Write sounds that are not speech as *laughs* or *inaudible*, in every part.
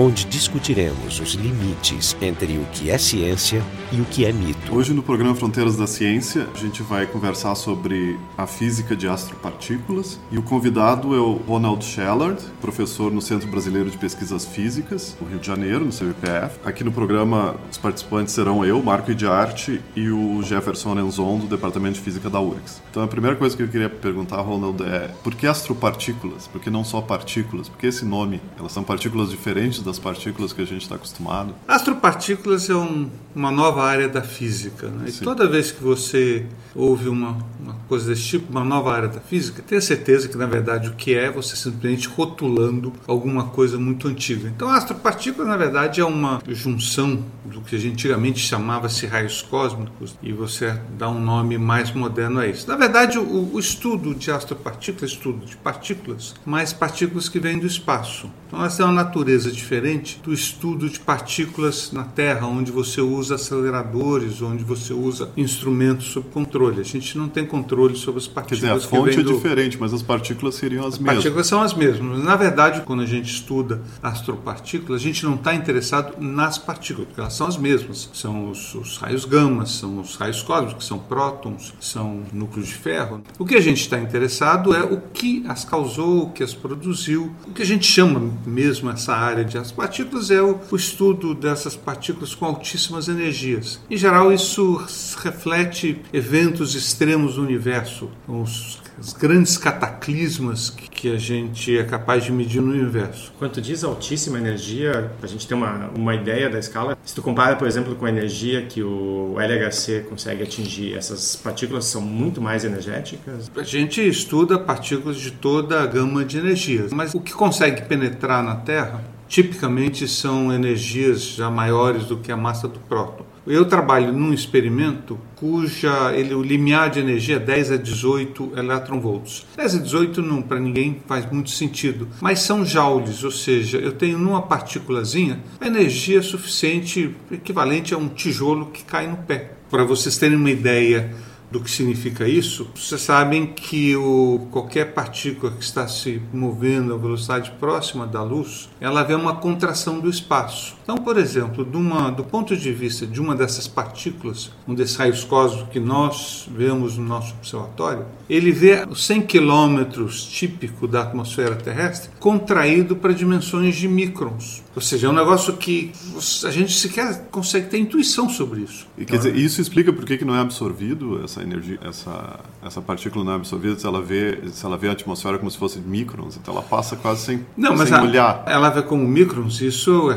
onde discutiremos os limites entre o que é ciência e o que é mito. Hoje no programa Fronteiras da Ciência, a gente vai conversar sobre a física de astropartículas e o convidado é o Ronald Shellard, professor no Centro Brasileiro de Pesquisas Físicas, no Rio de Janeiro, no CBPF. Aqui no programa, os participantes serão eu, Marco Idiarte, e o Jefferson Enzon, do Departamento de Física da URGS. Então a primeira coisa que eu queria perguntar, Ronald, é por que astropartículas? Por que não só partículas? Por que esse nome? Elas são partículas diferentes das partículas que a gente está acostumado? Astropartículas é um, uma nova área da física. Né? E toda vez que você ouve uma, uma coisa desse tipo, uma nova área da física, tenha certeza que na verdade o que é você simplesmente rotulando alguma coisa muito antiga. Então, astropartícula na verdade é uma junção do que a gente antigamente chamava-se raios cósmicos e você dá um nome mais moderno a isso. Na verdade, o, o estudo de astropartículas, estudo de partículas, mas partículas que vêm do espaço. Então, essa é uma natureza diferente do estudo de partículas na Terra, onde você usa aceleradores, onde você usa instrumentos sob controle. A gente não tem controle sobre as partículas. Quer dizer, a fonte é do... diferente, mas as partículas seriam as, as mesmas. As partículas são as mesmas. Na verdade, quando a gente estuda astropartículas, a gente não está interessado nas partículas, porque elas são as mesmas. São os, os raios gama, são os raios cósmicos, são prótons, são núcleos de ferro. O que a gente está interessado é o que as causou, o que as produziu, o que a gente chama mesmo essa área de as partículas é o, o estudo dessas partículas com altíssimas energias. Em geral, isso reflete eventos extremos do universo, os os grandes cataclismas que a gente é capaz de medir no universo. Quanto diz altíssima energia, a gente tem uma, uma ideia da escala. Se tu compara, por exemplo, com a energia que o LHC consegue atingir, essas partículas são muito mais energéticas? A gente estuda partículas de toda a gama de energias, mas o que consegue penetrar na Terra tipicamente são energias já maiores do que a massa do próton. Eu trabalho num experimento cuja ele, o limiar de energia é 10 a 18 eletronvolts. 10 a 18 não para ninguém faz muito sentido, mas são joules, ou seja, eu tenho numa partículazinha a energia suficiente, equivalente a um tijolo que cai no pé. Para vocês terem uma ideia do que significa isso, vocês sabem que o, qualquer partícula que está se movendo a velocidade próxima da luz, ela vê uma contração do espaço. Então, por exemplo, uma, do ponto de vista de uma dessas partículas, um desses raios cósmicos que nós vemos no nosso observatório, ele vê os 100 quilômetros típico da atmosfera terrestre contraído para dimensões de microns. Ou seja, é um negócio que a gente sequer consegue ter intuição sobre isso. E quer dizer, isso explica por que não é absorvido essa energia, essa, essa partícula não é absorvida se ela vê se ela vê a atmosfera como se fosse microns, então ela passa quase sem não, mas sem a, olhar. Ela vê como microns, isso é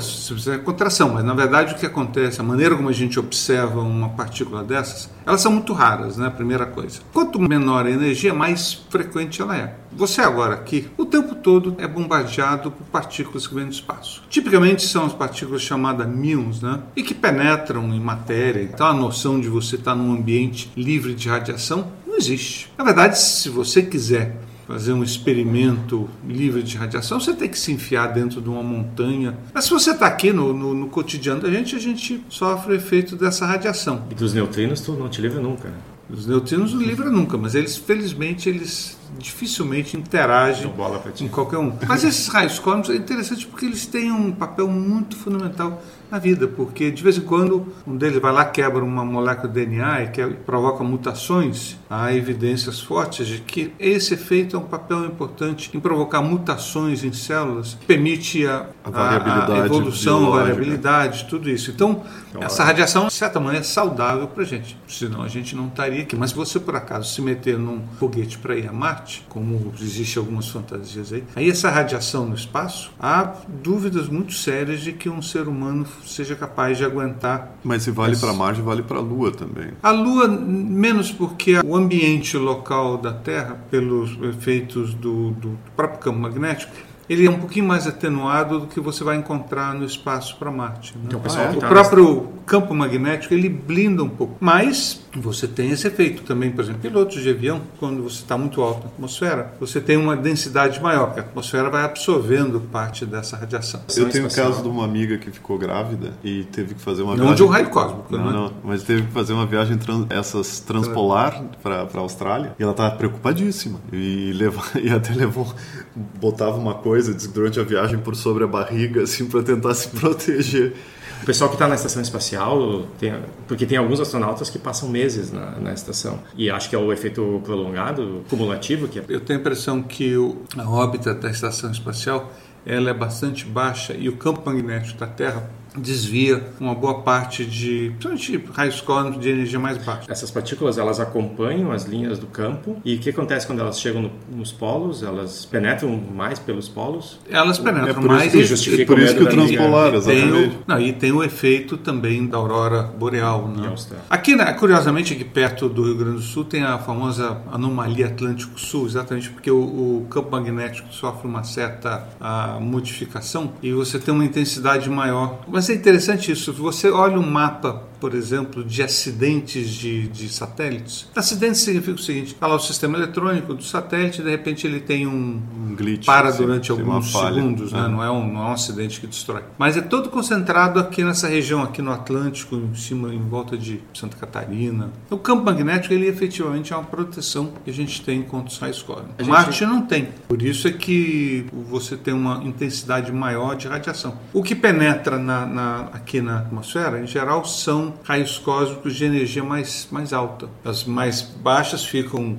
contração, mas na verdade o que acontece, a maneira como a gente observa uma partícula dessas, elas são muito raras, né? Primeira coisa. Quanto menor a energia, mais frequente ela é. Você agora aqui, o tempo todo é bombardeado por partículas que vêm do espaço. Tipicamente são as partículas chamadas muons, né? E que penetram em matéria. Então a noção de você estar num ambiente livre de radiação não existe. Na verdade, se você quiser fazer um experimento livre de radiação, você tem que se enfiar dentro de uma montanha. Mas se você está aqui no, no, no, cotidiano da gente, a gente sofre o efeito dessa radiação. E dos neutrinos tu não te livra nunca, né? Os neutrinos não livra nunca, mas eles, felizmente, eles dificilmente interagem em qualquer um. Mas esses raios cósmicos é interessante porque eles têm um papel muito fundamental na vida, porque de vez em quando um deles vai lá, quebra uma molécula de DNA e que provoca mutações, há evidências fortes de que esse efeito é um papel importante em provocar mutações em células, permite a, a, a evolução, a variabilidade, tudo isso. Então, então essa radiação, de certa maneira, é saudável para a gente, senão a gente não estaria aqui. Mas se você, por acaso, se meter num foguete para ir a Marte, como existe algumas fantasias aí, aí essa radiação no espaço, há dúvidas muito sérias de que um ser humano seja capaz de aguentar. Mas se vale para Marte, vale para a Lua também. A Lua, menos porque o ambiente local da Terra, pelos efeitos do, do próprio campo magnético, ele é um pouquinho mais atenuado do que você vai encontrar no espaço para Marte. Né? Então, o pessoal o tá próprio campo magnético ele blinda um pouco, mas você tem esse efeito também, por exemplo, pilotos de avião, quando você está muito alto na atmosfera, você tem uma densidade maior, porque a atmosfera vai absorvendo parte dessa radiação. Eu tenho o caso de uma amiga que ficou grávida e teve que fazer uma Não viagem. de um raio cósmico, Não, né? não, mas teve que fazer uma viagem trans- essas transpolar para a Austrália e ela estava preocupadíssima e, leva, *laughs* e até levou botava uma coisa diz, durante a viagem por sobre a barriga *laughs* assim para tentar se proteger. O pessoal que está na estação espacial, tem, porque tem alguns astronautas que passam meses na, na estação. E acho que é o efeito prolongado, cumulativo, que é Eu tenho a impressão que o- a órbita da estação espacial ela é bastante baixa e o campo magnético da Terra desvia uma boa parte de, principalmente raios cósmicos de energia mais baixa. Essas partículas elas acompanham as linhas do campo e o que acontece quando elas chegam no- nos polos? Elas penetram mais pelos polos? Elas penetram É por isso mais que e- Por isso que o transpolar, E tem, exatamente. o, não, e tem o efeito também da aurora boreal. Né? Aqui, né, curiosamente, aqui perto do Rio Grande do Sul tem a famosa anomalia Atlântico Sul, exatamente porque o, o campo magnético sofre uma certa ah, modificação e você tem uma intensidade maior. Mas é interessante isso. Você olha um mapa, por exemplo, de acidentes de, de satélites. Acidente significa o seguinte: está lá o sistema eletrônico do satélite, de repente ele tem um, Um glitch. para assim, durante alguns segundos, né? É. não, é um, não é um acidente que destrói. Mas é todo concentrado aqui nessa região, aqui no Atlântico, em cima, em volta de Santa Catarina. O campo magnético, ele efetivamente é uma proteção que a gente tem contra os raios cósmicos. Gente- Marte não tem. Por isso é que você tem uma intensidade maior de radiação. O que penetra na, na- aqui na atmosfera, em geral, são raios cósmicos de energia mais, mais alta. As mais baixas ficam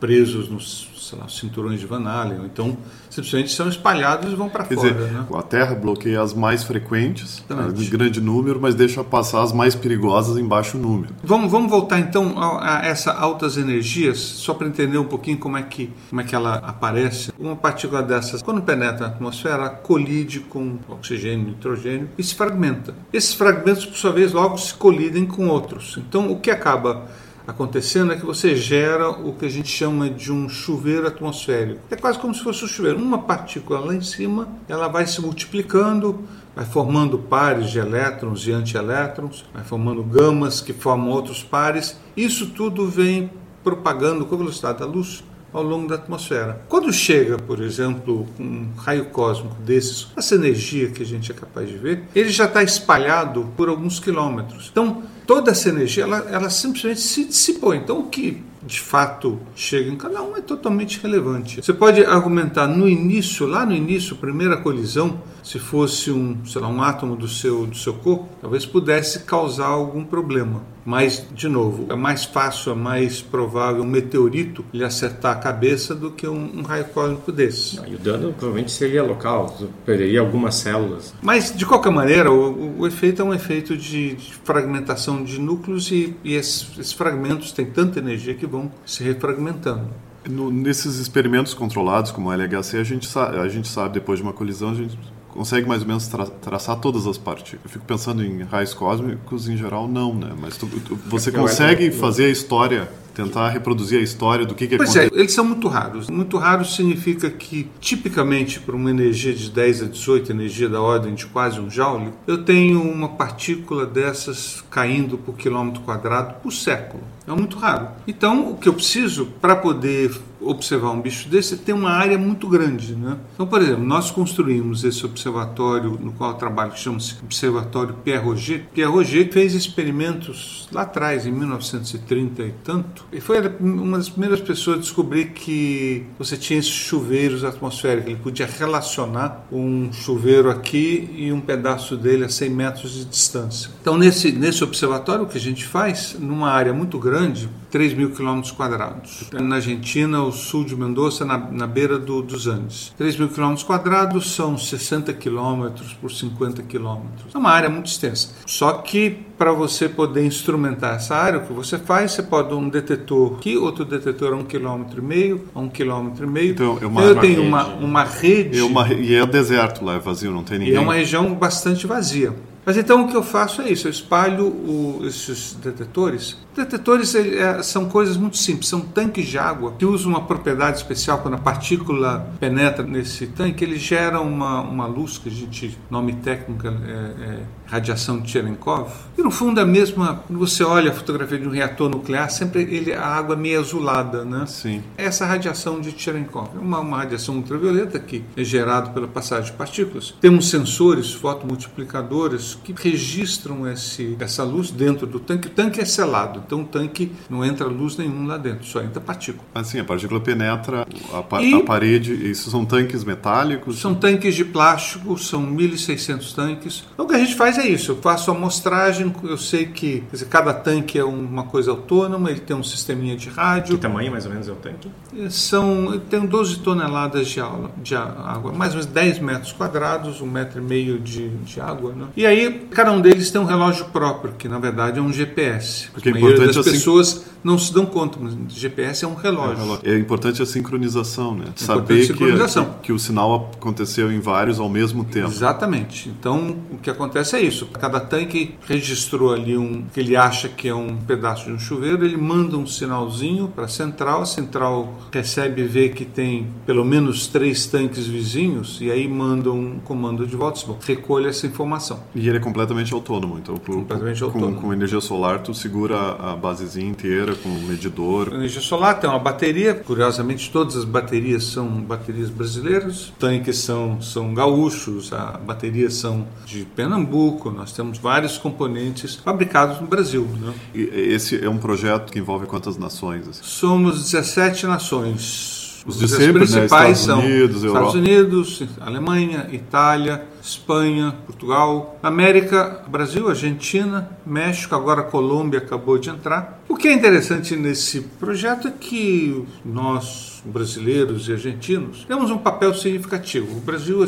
presos nos lá, cinturões de Van Allen, ou então simplesmente são espalhados e vão para fora. dizer, né? a Terra bloqueia as mais frequentes, Exatamente. em grande número, mas deixa passar as mais perigosas em baixo número. Vamos, vamos voltar então a, a essa altas energias, só para entender um pouquinho como é, que, como é que ela aparece. Uma partícula dessas, quando penetra na atmosfera, ela colide com oxigênio, nitrogênio e se fragmenta. Esses fragmentos, por sua vez, logo se colidem com outros. Então, o que acaba acontecendo é que você gera o que a gente chama de um chuveiro atmosférico. É quase como se fosse um chuveiro. Uma partícula lá em cima, ela vai se multiplicando, vai formando pares de elétrons e antielétrons, vai formando gamas que formam outros pares. Isso tudo vem propagando com a velocidade da luz ao longo da atmosfera. Quando chega, por exemplo, um raio cósmico desses, essa energia que a gente é capaz de ver, ele já está espalhado por alguns quilômetros. Então, toda essa energia, ela, ela simplesmente se dissipou. Então, o que de fato chega em cada um é totalmente relevante. Você pode argumentar no início, lá no início, primeira colisão, se fosse um, sei lá, um átomo do seu, do seu corpo, talvez pudesse causar algum problema. Mas, de novo, é mais fácil, é mais provável um meteorito lhe acertar a cabeça do que um, um raio cósmico desse. E o dano provavelmente seria local, perderia algumas células. Mas, de qualquer maneira, o, o- o efeito é um efeito de, de fragmentação de núcleos e, e esses, esses fragmentos têm tanta energia que vão se refragmentando. No- nesses experimentos controlados, como o LHC, a gente, sa- a gente sabe, depois de uma colisão, a gente consegue mais ou menos tra- traçar todas as partículas. Eu fico pensando em raios cósmicos, em geral, não, né? Mas tu- tu- você Eu consegue fazer a história, tentar reproduzir a história do que, que Pois é, aconteceu. eles são muito raros. Muito raros significa que, tipicamente, para uma energia de 10 a 18, energia da ordem de quase um joule, eu tenho uma partícula dessas caindo por quilômetro quadrado por século. É muito raro. Então, o que eu preciso para poder observar um bicho desse ter uma área muito grande. Né? Então, por exemplo, nós construímos esse observatório no qual eu trabalho, que chama-se Observatório Pierre Roger. Pierre Roger fez experimentos lá atrás, em 1930 e tanto, e foi uma das primeiras pessoas a descobrir que você tinha esses chuveiros atmosféricos. Ele podia relacionar um chuveiro aqui e um pedaço dele a 100 metros de distância. Então, nesse, nesse observatório, o que a gente faz, numa área muito grande, 3 mil quilômetros quadrados. Na Argentina, o sul de Mendoza, na, na beira do, dos Andes. 3 mil quilômetros quadrados são 60 quilômetros por 50 quilômetros. É uma área muito extensa. Só que para você poder instrumentar essa área, o que você faz, você pode um detetor aqui, outro detetor a um quilômetro e meio, a um quilômetro e meio. Então, é uma- eu uma tenho uma, uma rede É uma, e é deserto lá, é vazio, não tem e ninguém. é uma região bastante vazia. Mas então o que eu faço é isso, eu espalho o, esses detetores. Detetores é, são coisas muito simples, são tanques de água que usam uma propriedade especial quando a partícula penetra nesse tanque, ele gera uma, uma luz que a gente, nome técnico é, é radiação de Cherenkov. E no fundo a mesma, quando você olha a fotografia de um reator nuclear, sempre ele, a água é meio azulada, né? Sim. Essa radiação de Cherenkov é uma, uma radiação ultravioleta que é gerada pela passagem de partículas. Temos sensores fotomultiplicadores que registram esse, essa luz dentro do tanque. O tanque é selado, então o tanque não entra luz nenhum lá dentro, só entra partícula. Assim, a partícula penetra a, pa e a parede. Isso são tanques metálicos? São tanques de plástico, são 1.600 tanques. Então, o que a gente faz é isso. Eu faço a amostragem, eu sei que dizer, cada tanque é uma coisa autônoma, ele tem um sisteminha de rádio. Que tamanho mais ou menos é o tanque? São, eu tenho 12 toneladas de, aula, de água, mais ou menos 10 metros quadrados, um metro e meio de, de água. Né? E aí, cada um deles tem um relógio próprio, que na verdade é um GPS. Porque a maioria das assim... pessoas não se dão conta, mas o GPS é um relógio. É, é importante a sincronização, né? É Saber sincronização. Que, que o sinal aconteceu em vários ao mesmo tempo. Exatamente. Então, o que acontece é isso. Cada tanque registrou ali um que ele acha que é um pedaço de um chuveiro, ele manda um sinalzinho para a central, a central recebe e vê que tem pelo menos três tanques vizinhos e aí manda um comando de volta, bom, recolhe essa informação. E ele é completamente autônomo, então completamente com, autônomo. com energia solar tu segura a basezinha inteira com um medidor. energia solar tem uma bateria, curiosamente todas as baterias são baterias brasileiras, tanques são, são gaúchos, a bateria são de Pernambuco, nós temos vários componentes fabricados no Brasil. Né? E esse é um projeto que envolve quantas nações? Somos 17 nações. Os de Os sempre, principais né? Estados Unidos, são Estados Unidos, Alemanha, Itália, Espanha, Portugal, América, Brasil, Argentina, México, agora Colômbia acabou de entrar. O que é interessante nesse projeto é que nós, brasileiros e argentinos, temos um papel significativo. O Brasil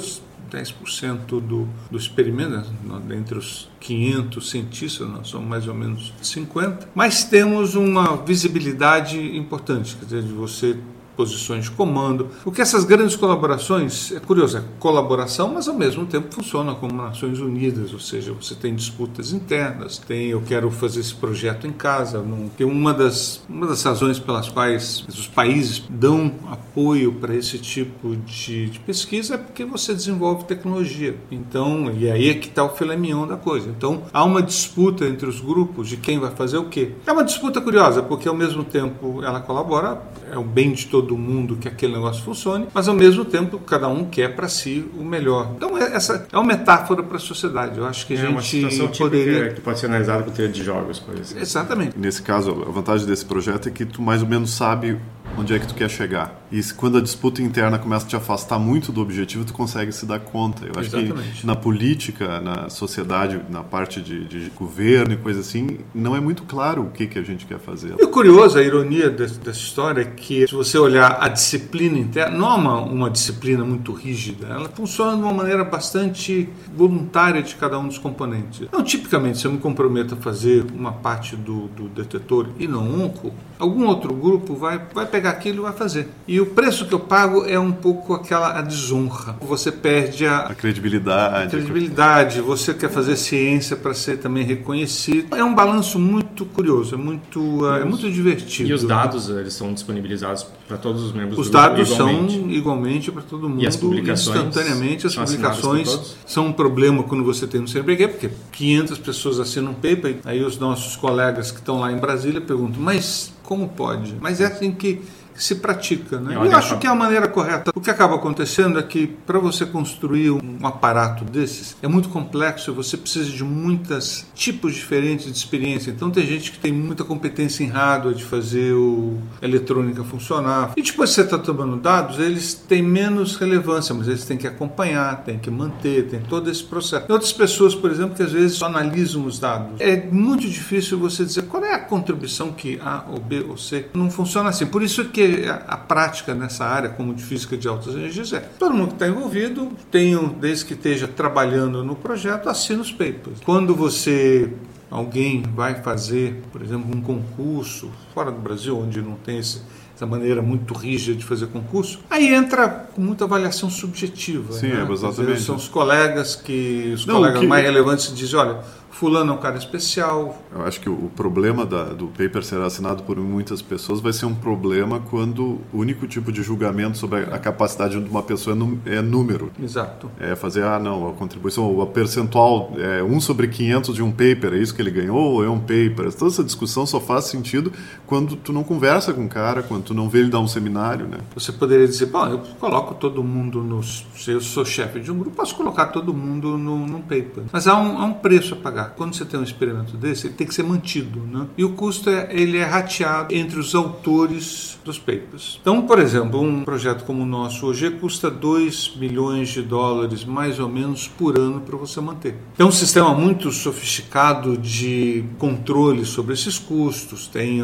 10% do, do experimento, né? entre os 500 cientistas, nós somos mais ou menos 50, mas temos uma visibilidade importante, quer dizer, de você posições de comando. Porque essas grandes colaborações, é curioso, é colaboração, mas ao mesmo tempo funciona como Nações Unidas, ou seja, você tem disputas internas, tem eu quero fazer esse projeto em casa. Não, uma das, uma das razões pelas quais os países dão apoio para esse tipo de, de, pesquisa é porque você desenvolve tecnologia. Então, e aí é que está o filé mignon da coisa. Então, há uma disputa entre os grupos de quem vai fazer o quê. É uma disputa curiosa, porque ao mesmo tempo ela colabora, é o bem de todo mundo que aquele negócio funcione, mas ao mesmo tempo cada um quer para si o melhor. Então é, essa é uma metáfora para a sociedade. Eu acho que a é gente uma situação poderia que pode ser analisada com teoria de jogos, por exemplo. Exatamente. Nesse caso, a vantagem desse projeto é que tu mais ou menos sabe onde é que tu quer chegar. E quando a disputa interna começa a te afastar muito do objetivo, tu consegue se dar conta. Eu acho Exatamente. que na política, na sociedade, na parte de, de, governo e coisa assim, não é muito claro o que, que a gente quer fazer. E o curioso, a ironia dessa, dessa história é que se você olhar a disciplina interna, não é uma, uma disciplina muito rígida, ela funciona de uma maneira bastante voluntária de cada um dos componentes. Então, tipicamente, se eu me comprometo a fazer uma parte do, do detetor e não onco, algum outro grupo vai, vai pegar aquilo e vai fazer. E o preço que eu pago é um pouco aquela a desonra. Você perde a, a credibilidade. A credibilidade. Você quer fazer ciência para ser também reconhecido. É um balanço muito curioso, é muito, é muito divertido. E os dados eles são disponibilizados para todos os membros os do dados grupo igualmente. são igualmente para todo mundo. E as publicações instantaneamente. As publicações são um problema quando você tem no CNPq, porque 500 pessoas assinam um paper, aí os nossos colegas que estão lá em Brasília perguntam, mas como pode? Mas é assim que se pratica. Né? Eu acho que é a maneira correta. O que acaba acontecendo é que para você construir um aparato desses é muito complexo, você precisa de muitos tipos diferentes de experiência. Então tem gente que tem muita competência em hardware de fazer o a eletrônica funcionar. E depois você está tomando dados, eles têm menos relevância, mas eles têm que acompanhar, têm que manter, tem todo esse processo. Tem outras pessoas, por exemplo, que às vezes só analisam os dados. É muito difícil você dizer qual é a contribuição que A ou B ou C. Não funciona assim. Por isso que a, prática nessa área, como de física de altas energias, é todo mundo que está envolvido, tem, desde que esteja trabalhando no projeto, assina os papers. Quando você alguém vai fazer, por exemplo, um concurso fora do Brasil, onde não tem esse, essa maneira muito rígida de fazer concurso, aí entra com muita avaliação subjetiva. Sim, né? é, exatamente. Dizer, são os colegas que os Não, colegas que- mais relevantes dizem, olha, fulano é um cara especial. Eu acho que o problema da- do paper ser assinado por muitas pessoas vai ser um problema quando o único tipo de julgamento sobre a a capacidade de uma pessoa é é número. Exato. É fazer, ah, não, a contribuição, a percentual é 1 sobre 500 de um paper, é isso que ele ganhou ou é um paper? Toda essa discussão só faz sentido quando tu não conversa com o cara, quando tu não vê ele dar um seminário, né? Você poderia dizer, bom, eu coloco todo mundo no. Se eu sou chefe de um grupo, posso colocar todo mundo num paper. Mas há um, há um preço a pagar. Quando você tem um experimento desse, ele tem que ser mantido. Né? E o custo é, ele é rateado entre os autores dos papers. Então, por exemplo, um projeto como o nosso hoje custa 2 milhões de dólares, mais ou menos, por ano para você manter. É um sistema muito sofisticado de controle sobre esses custos, tem,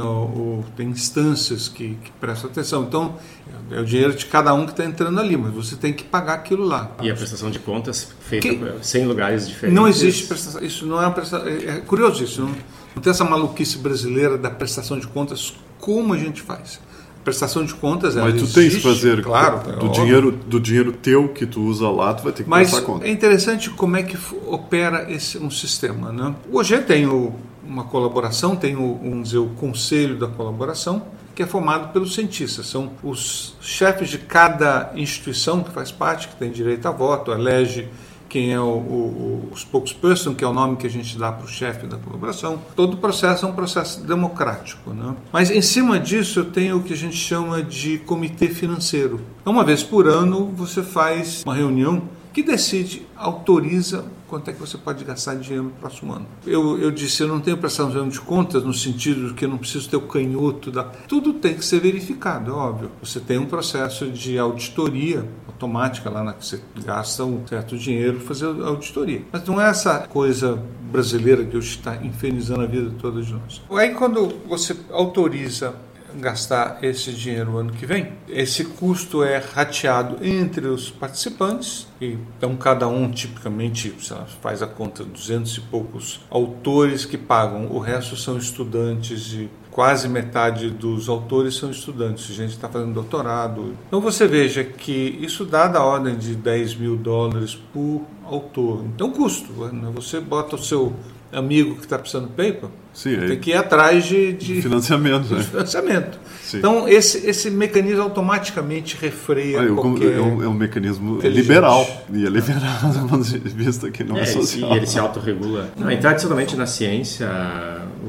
tem instâncias que, que prestam atenção. Então, é o dinheiro de cada um que está entrando ali, mas você tem que pagar aquilo lá. E a prestação de contas feita Que- 100 lugares diferentes. Não existe prestação. Isso não é É, é curioso isso. Não, não tem essa maluquice brasileira da prestação de contas como a gente faz. Prestação de contas Mas tu tens existe, que fazer claro, é do óbvio. dinheiro do dinheiro teu que tu usa lá, tu vai ter que Mas prestar conta. é interessante como é que opera esse, um sistema. Né? O OG tem o- uma colaboração, tem o, vamos dizer, o conselho da colaboração, que é formado pelos cientistas. São os chefes de cada instituição que faz parte, que tem direito a voto, elege quem é o, o, o spokesperson, que é o nome que a gente dá para o chefe da colaboração. Todo processo é um processo democrático. Né? Mas em cima disso eu tenho o que a gente chama de comitê financeiro. Uma vez por ano você faz uma reunião que decide, autoriza quanto é que você pode gastar de dinheiro no próximo ano. Eu, eu disse, eu não tenho prestação de contas no sentido de que eu não preciso ter o canhoto da... Tudo tem que ser verificado, é óbvio. Você tem um processo de auditoria automática lá na que você gasta um certo dinheiro para fazer auditoria. Mas não é essa coisa brasileira que hoje está infernizando a vida de nós. Aí quando você autoriza gastar esse dinheiro ano que vem. Esse custo é rateado entre os participantes, então cada um tipicamente faz a conta, 200 e poucos autores que pagam, o resto são estudantes e quase metade dos autores são estudantes, gente está fazendo doutorado. Então você veja que isso dá da ordem de 10 mil dólares por autor. Então custo, né? você bota o seu amigo que está precisando de paper, Sim, é tem que ir atrás de, de financiamento, de né? financiamento. Sim. Então, esse, esse mecanismo automaticamente refreia Ah, qualquer... é, um, é um mecanismo liberal. E é liberal *laughs* do ponto de vista que não é, É, ele se- social. e ele se autorregula. Não, e tradicionalmente na ciência,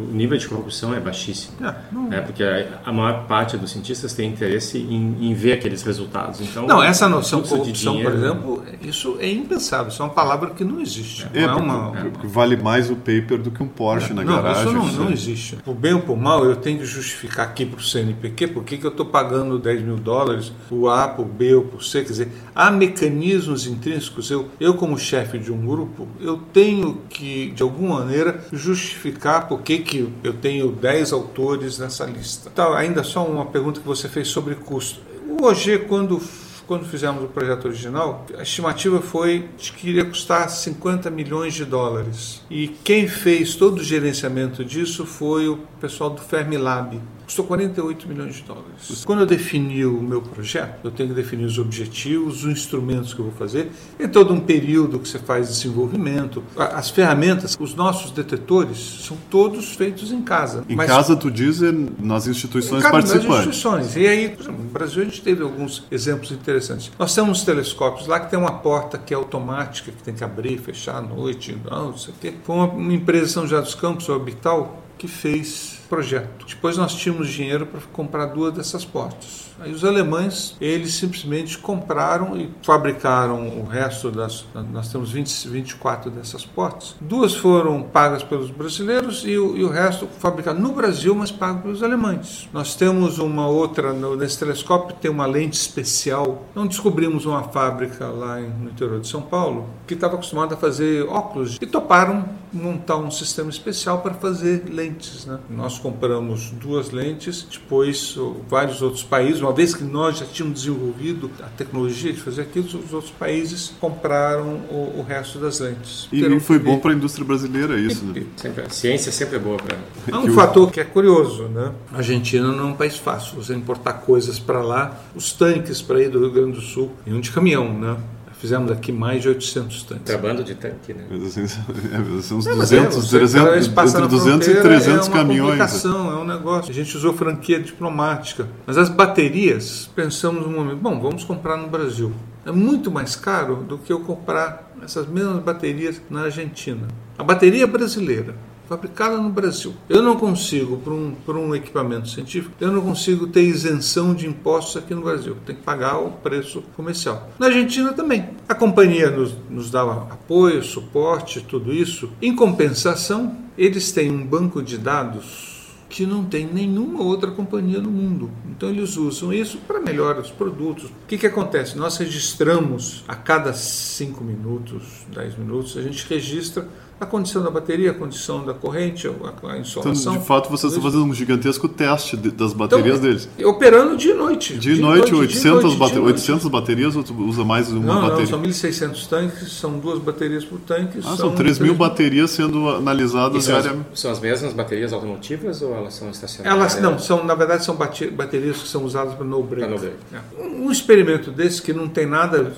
o nível de corrupção é baixíssimo. É, não- né? Porque a, a maior parte dos cientistas tem interesse em, em ver aqueles resultados. Então, Não, essa noção fluxo de corrupção, por dinheiro- exemplo, isso é impensável. Isso é uma palavra que não existe. É, não é porque, uma... porque vale mais o paper do que um Porsche na não, garagem. isso não, né? não existe. Por bem ou por mal, eu tenho que justificar aqui para o CNPq por que que eu estou pagando 10 mil dólares, o A, por B ou por C. Quer dizer, há mecanismos intrínsecos. Eu, eu como chefe de um grupo, eu tenho que, de alguma maneira, justificar por que, que eu tenho 10 autores nessa lista. Então, ainda só uma pergunta que você fez sobre custo. O OG, quando quando fizemos o projeto original, a estimativa foi de que iria custar 50 milhões de dólares. E quem fez todo o gerenciamento disso foi o pessoal do Fermilab. Custou 48 milhões de dólares. Quando eu defini o meu projeto, eu tenho que definir os objetivos, os instrumentos que eu vou fazer, e todo um período que você faz desenvolvimento. As ferramentas, os nossos detetores, são todos feitos em casa. Em Mas- casa, tu diz, é nas instituições das participantes. instituições. E aí, exemplo, no Brasil a gente teve alguns exemplos interessantes. Nós temos telescópios lá que tem uma porta que é automática, que tem que abrir e fechar à noite, não, não sei o quê. Foi uma, uma empresa São José dos Campos, a Orbital, que fez projeto. Depois nós tínhamos dinheiro para comprar duas dessas portas. Aí os alemães, eles simplesmente compraram e fabricaram o resto das. Nós temos 20, 24 dessas portas. Duas foram pagas pelos brasileiros e o, e o resto fabricado no Brasil, mas pago pelos alemães. Nós temos uma outra, nesse telescópio tem uma lente especial. Então descobrimos uma fábrica lá no interior de São Paulo que estava acostumada a fazer óculos e toparam montar um sistema especial para fazer lentes. Né? Nós compramos duas lentes, depois vários outros países, uma vez que nós já tínhamos desenvolvido a tecnologia de fazer aquilo, os outros países compraram o, o resto das lentes. E Terão foi bom para a indústria brasileira isso, né? *laughs* Sempre, a ciência sempre é boa para. Há um fator que é curioso, né? A Argentina não é um país fácil. Você importar coisas para lá, os tanques para ir do Rio Grande do Sul, em um de caminhão, né? Fizemos aqui mais de 800 tanques. Trabando de tanque, né? Assim, é, são uns não, 200, é, 300, entre 200 e 300 é caminhões. É um negócio. A gente usou franquia diplomática. Mas as baterias, pensamos no momento, bom, vamos comprar no Brasil. É muito mais caro do que eu comprar essas mesmas baterias na Argentina. A bateria brasileira fabricada no Brasil. Eu não consigo, para um, um equipamento científico, eu não consigo ter isenção de impostos aqui no Brasil. Tem que pagar o preço comercial. Na Argentina também. A companhia nos, nos dá apoio, suporte, tudo isso. Em compensação, eles têm um banco de dados que não tem nenhuma outra companhia no mundo. Então eles usam isso para melhorar os produtos. O que, que acontece? Nós registramos a cada 5 minutos, 10 minutos, a gente registra a condição da bateria, a condição da corrente, a, a insolação. Então, de fato, vocês estão fazendo um gigantesco teste de, das baterias então, deles. Operando de noite. De, de noite, 800, de noite, bate 800 baterias ou usa mais uma não, bateria? Não, são 1.600 tanques, são duas baterias por tanque. Ah, são, são 3 mil baterias sendo analisadas são as, são as mesmas baterias automotivas ou elas são estacionárias? Elas, não, são, na verdade são baterias que são usadas para no break. No break. É. Um, um experimento desse que não tem nada...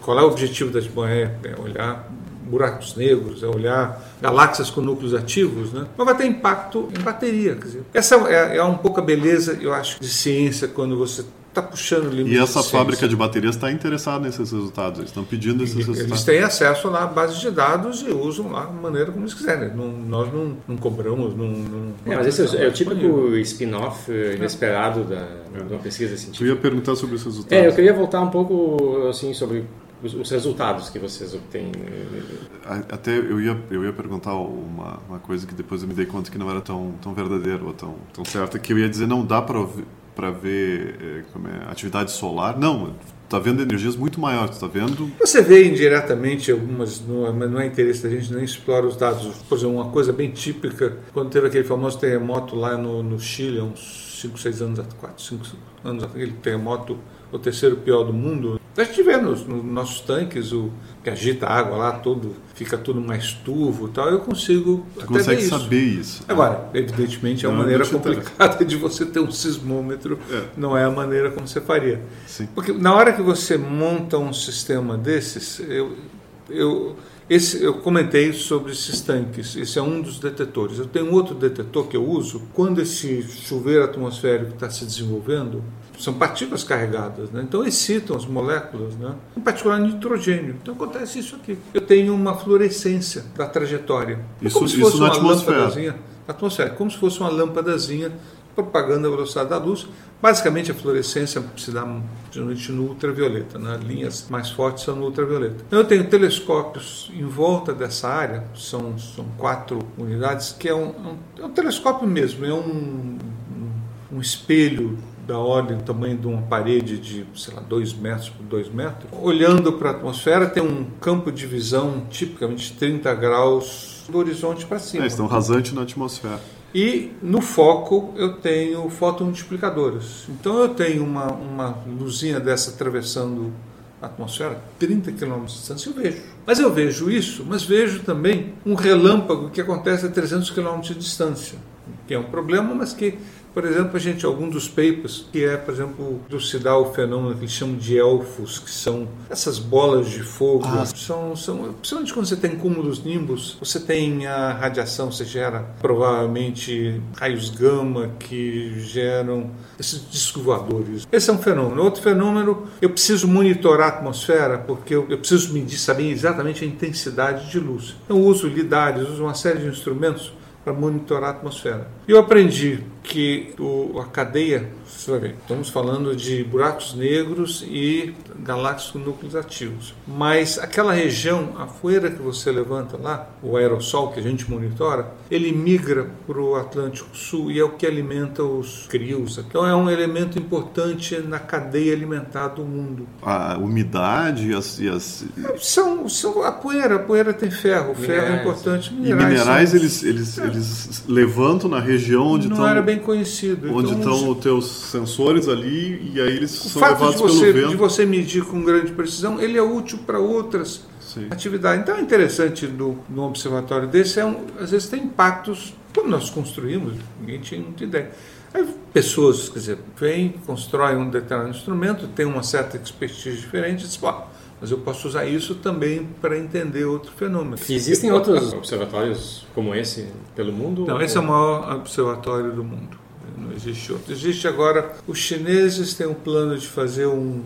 Qual é o objetivo da Espanha? É olhar buracos negros, é olhar galáxias com núcleos ativos, né? mas vai ter impacto em bateria. Quer dizer, essa é, é um pouco a beleza, eu acho, de ciência quando você está puxando limites. E essa de fábrica de baterias está interessada nesses resultados, eles estão pedindo esses eles resultados. Eles têm acesso lá à base de dados e usam lá da maneira como eles quiserem. Não, nós não, não cobramos. Não, não é, mas esse é, é o típico spin-off inesperado da, é. de uma pesquisa científica. Eu ia perguntar sobre os resultados. É, eu queria voltar um pouco assim sobre os, os, resultados que vocês obtêm. Até eu ia, eu ia perguntar uma, uma coisa que depois eu me dei conta que não era tão, tão verdadeira ou tão, tão certa, que eu ia dizer não dá para para ver é, é, atividade solar. Não, está vendo energias muito maiores, está vendo... Você vê indiretamente algumas, não é, não é interesse da gente, nem explora os dados. Por exemplo, uma coisa bem típica, quando teve aquele famoso terremoto lá no, no Chile, uns 5, 6 anos, 4, 5 anos, aquele terremoto, o terceiro pior do mundo, a gente vê nos, nos, nossos tanques o que agita a água lá, todo, fica tudo mais turvo tal. Eu consigo. Você consegue saber isso. Agora, evidentemente, é uma maneira complicada de você ter um sismômetro, é. não é a maneira como você faria. Sim. Porque na hora que você monta um sistema desses, eu, eu, esse, eu comentei sobre esses tanques, esse é um dos detetores. Eu tenho outro detetor que eu uso quando esse chuveiro atmosférico está se desenvolvendo são partículas carregadas, né? então excitam as moléculas, né? em particular nitrogênio. Então acontece isso aqui. Eu tenho uma fluorescência da trajetória. É isso, como se fosse uma lâmpadazinha. Atmosfera, como se fosse uma lâmpadazinha propagando a velocidade da luz. Basicamente, a fluorescência se dá geralmente no ultravioleta, né? linhas mais fortes são no ultravioleta. Então, eu tenho telescópios em volta dessa área, são, são quatro unidades, que é um, um, é um telescópio mesmo, é um, um espelho da ordem do tamanho de uma parede de, sei lá, 2 metros por 2 metros, olhando para a atmosfera, tem um campo de visão tipicamente 30 graus do horizonte para cima. É, estão rasante na atmosfera. E no foco eu tenho fotomultiplicadores. Então eu tenho uma, uma luzinha dessa atravessando a atmosfera, 30 km de distância, eu vejo. Mas eu vejo isso, mas vejo também um relâmpago que acontece a 300 km de distância, que é um problema, mas que por exemplo, a gente, algum dos papers, que é, por exemplo, elucidar o fenômeno que eles chamam de elfos, que são essas bolas de fogo. Ah. São, são, principalmente quando você tem cúmulos nimbus, você tem a radiação, você gera provavelmente raios gama que geram esses discos voadores. Esse é um fenômeno. Outro fenômeno, eu preciso monitorar a atmosfera, porque eu, eu preciso medir, saber exatamente a intensidade de luz. Eu uso lidares, uso uma série de instrumentos para monitorar a atmosfera. Eu aprendi que o, a cadeia, você vai ver, estamos falando de buracos negros e galáxias com núcleos ativos. Mas aquela região, a poeira que você levanta lá, o aerossol que a gente monitora, ele migra para o Atlântico Sul e é o que alimenta os crios. Então é um elemento importante na cadeia alimentar do mundo. A umidade e as. As... São, são a poeira, a poeira tem ferro, o ferro é importante. Minerais, e minerais são... eles, eles, é. eles levantam na região onde não estão era bem conhecido. onde Então, estão os teus sensores ali e aí eles o são fato de levados você, pelo de vento. você medir com grande precisão, ele é útil para outras Sim. atividades. Então, é interessante do, num observatório desse, é um, às vezes tem impactos, como nós construímos, ninguém tinha muita ideia. Aí pessoas, quer dizer, vêm, constroem um determinado instrumento, tem uma certa expertise diferente, e diz, "Pô, mas eu posso usar isso também para entender outro fenômeno. Existem *laughs* outros observatórios como esse pelo mundo? Não, esse é o maior observatório do mundo. Não existe outro. Existe agora. Os chineses têm um plano de fazer um-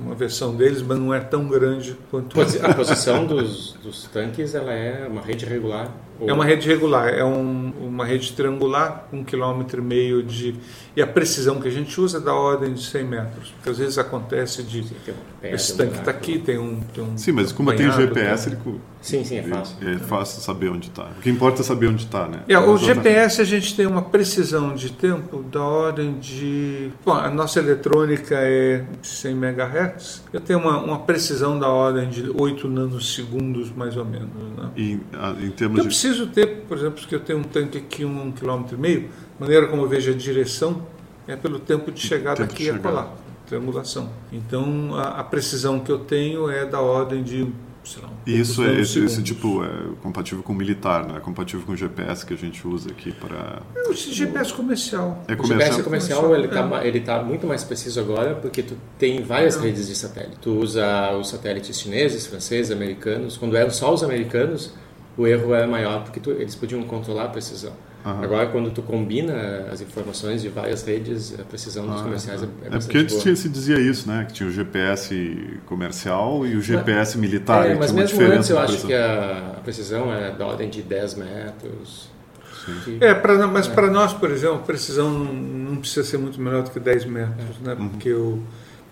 uma versão deles, mas não é tão grande quanto. A posição dos, dos tanques ela é uma rede regular? É uma rede regular, é um- uma rede triangular, um quilômetro e meio de. E a precisão que a gente usa é da ordem de 100 metros. Porque às vezes acontece de. Pedra, Esse um tanque está aqui, tem um, tem um. Sim, mas como tem banhado, GPS, tem- ele, Sim, sim, é fácil. é fácil saber onde está. O que importa é saber onde está, né? É, o. GPS a gente tem uma precisão de tempo da ordem de. Bom, a nossa eletrônica é 100 MHz. Eu tenho uma, uma precisão da ordem de 8 nanosegundos, mais ou menos. Né? Em, a- em termos de preciso ter, por exemplo, que eu tenho um tanque aqui, um quilômetro e meio, a maneira como eu vejo a direção é pelo tempo de chegar Tempo daqui de a chegar. colar, triangulação. Então, a, a precisão que eu tenho é da ordem de, sei lá, um E isso é esse, esse tipo é compatível com o militar, não é compatível com o GPS que a gente usa aqui para É o GPS comercial. é O GPS comercial. comercial ele É. tá, ele tá muito mais preciso agora porque tu tem várias redes de satélite. Tu usa os satélites chineses, franceses, americanos. Quando eram só os americanos, o erro era maior porque tu, eles podiam controlar a precisão. Aham. Agora, quando tu combina as informações de várias redes, a precisão dos comerciais é, é É bastante porque antes boa. tinha, se dizia isso, né? Que tinha o GPS comercial e o GPS militar. É, mas mesmo antes eu acho que a, precisão é da ordem de 10 metros. Que- É, pra, mas para nós, por exemplo, precisão não, precisa ser muito menor do que 10 metros, né? Uhum. Porque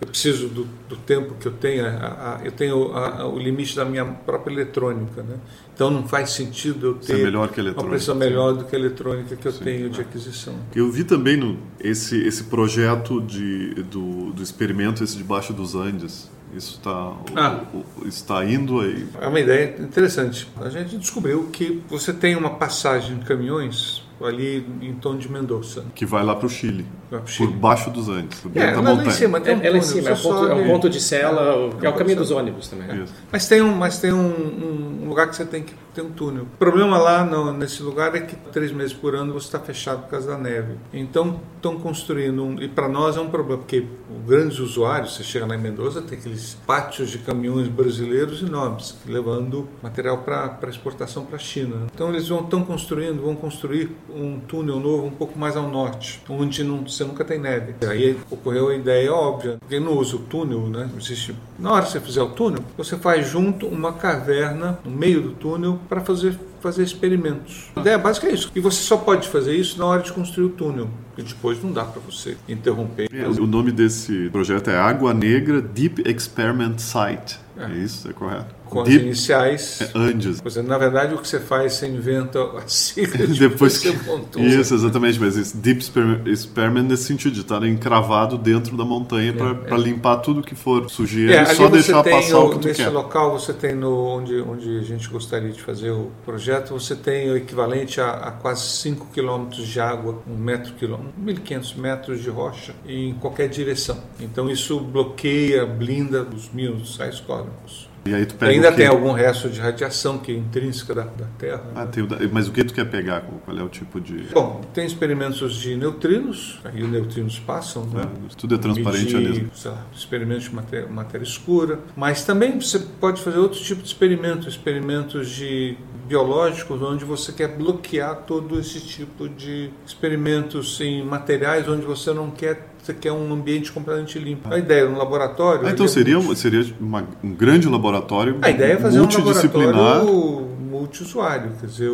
eu, preciso do, do tempo que eu tenho, a- a- eu tenho a- a- o limite da minha própria eletrônica, né? Então não faz sentido eu é ter melhor que a uma precisão melhor do que a eletrônica que eu Sim, tenho de é. aquisição. Eu vi também no, esse, esse projeto de, do, do experimento esse debaixo dos Andes. Isso está Ah. está indo aí. É uma ideia interessante. A gente descobriu que você tem uma passagem de caminhões ali em torno de Mendoza, Que vai lá para o Chile. pro Por Chile. baixo dos Andes. Por É, dentro da lá em montanha. cima tem um É, ela em túnel, cima, é, o você ponto, é um ponto de cela, é, o ponto caminho dos ônibus também. né? Mas tem um, mas tem um, um lugar que você tem que ter um túnel. O problema lá no- nesse lugar é que três meses por ano você está fechado por causa da neve. Então estão construindo um, e para nós é um problema porque grandes usuários, você chega lá em Mendoza tem aqueles pátios de caminhões brasileiros enormes levando material para exportação para a China. Então eles vão estão construindo, vão construir um túnel novo um pouco mais ao norte, onde não, você nunca tem neve. Aí ocorreu a ideia óbvia, quem não usa o túnel, né? Existe na hora que você fizer o túnel, você faz junto uma caverna no meio do túnel para fazer fazer experimentos. A ideia básica é isso. E você só pode fazer isso na hora de construir o túnel, e depois não dá para você interromper. É, o nome desse projeto é Água Negra Deep Experiment Site. É, isso, é correto. Com as Deep iniciais. é Andes. Você, na verdade, o que você faz, você inventa a *laughs* sigla de Depois você que... montou. Isso, exatamente. Mas esse Deep Experiment nesse sentido, de estar encravado dentro da montanha para limpar tudo que for sujeira É, e só você deixar tem passar o- o que tu nesse quer. local você tem no onde onde a gente gostaria de fazer o projeto você tem o equivalente a, a quase 5 quilômetros de água um metro quilômetro 1.500 metros de rocha em qualquer direção então isso bloqueia blinda os mínimos sais cósmicos E aí tu pega ainda tem algum resto de radiação que é intrínseca da, da Terra Ah, tem o da- Mas o que tu quer pegar? Qual é o tipo de... Bom, tem experimentos de neutrinos, aí os neutrinos passam, né? É, tudo é transparente medir, ali. sei lá, experimentos de matéria, matéria escura, mas também você pode fazer outro tipo de experimento, experimentos de biológicos, onde você quer bloquear todo esse tipo de experimentos em materiais onde você não quer, você quer um ambiente completamente limpo. A ideia no laboratório. Ah, então é seria, multi- um- seria uma- um grande laboratório a ideia é fazer um multidisciplinar. laboratório multiusuário, quer dizer,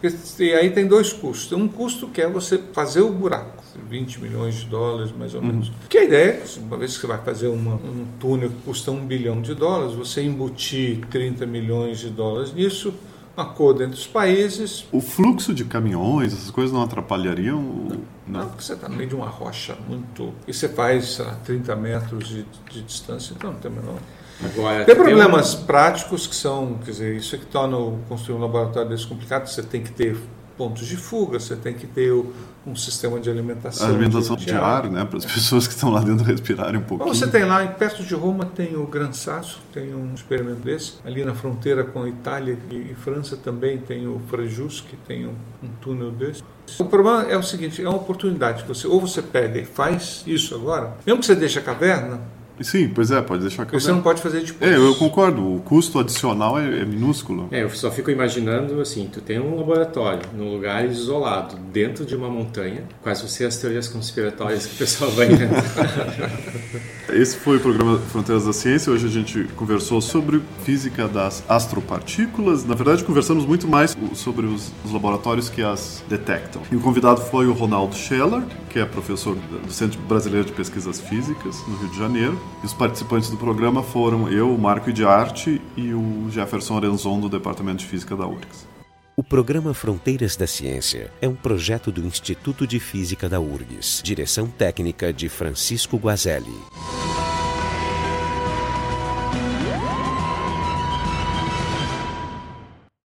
porque- e aí tem dois custos. Um custo que é você fazer o buraco, 20 milhões de dólares mais ou Uhum. menos. Que a ideia é, uma vez que você vai fazer uma- um túnel que custa um bilhão de dólares, você embutir 30 milhões de dólares nisso, um acordo entre os países, O fluxo de caminhões, essas coisas não atrapalhariam? o- não, porque você está no meio de uma rocha muito. E você faz, lá, 30 metros de, de distância, então não tem a menor. Agora, Tem um- problemas práticos que são, quer dizer, isso é que torna o- construir um laboratório desse complicado. Você tem que ter pontos de fuga, você tem que ter um sistema de alimentação. A alimentação de, de ar, né? Para as pessoas que estão lá dentro respirarem um pouquinho. Você tem lá, perto de Roma, tem o Gran Sasso, tem um experimento desse. Ali na fronteira com a Itália e França também tem o Frejus, que tem um, um túnel desse. O problema é o seguinte, é uma oportunidade. Você, ou você pega e faz isso agora, mesmo que você deixe a caverna, Sim, pois é, pode deixar claro. Você não pode fazer depois. É, eu concordo, o custo adicional é, é, minúsculo. É, eu só fico imaginando assim, tu tem um laboratório num lugar isolado, dentro de uma montanha, quais vão ser as teorias conspiratórias que o pessoal vai *laughs* *laughs* Esse foi o programa Fronteiras da Ciência. Hoje a gente conversou sobre física das astropartículas. Na verdade, conversamos muito mais sobre os, os laboratórios que as detectam. E o convidado foi o Ronaldo Scheller, que é professor do Centro Brasileiro de Pesquisas Físicas, no Rio de Janeiro. E os participantes do programa foram eu, o Marco de Arte e o Jefferson Arenzon, do Departamento de Física da URGS. O programa Fronteiras da Ciência é um projeto do Instituto de Física da URGS, direção técnica de Francisco Guazelli.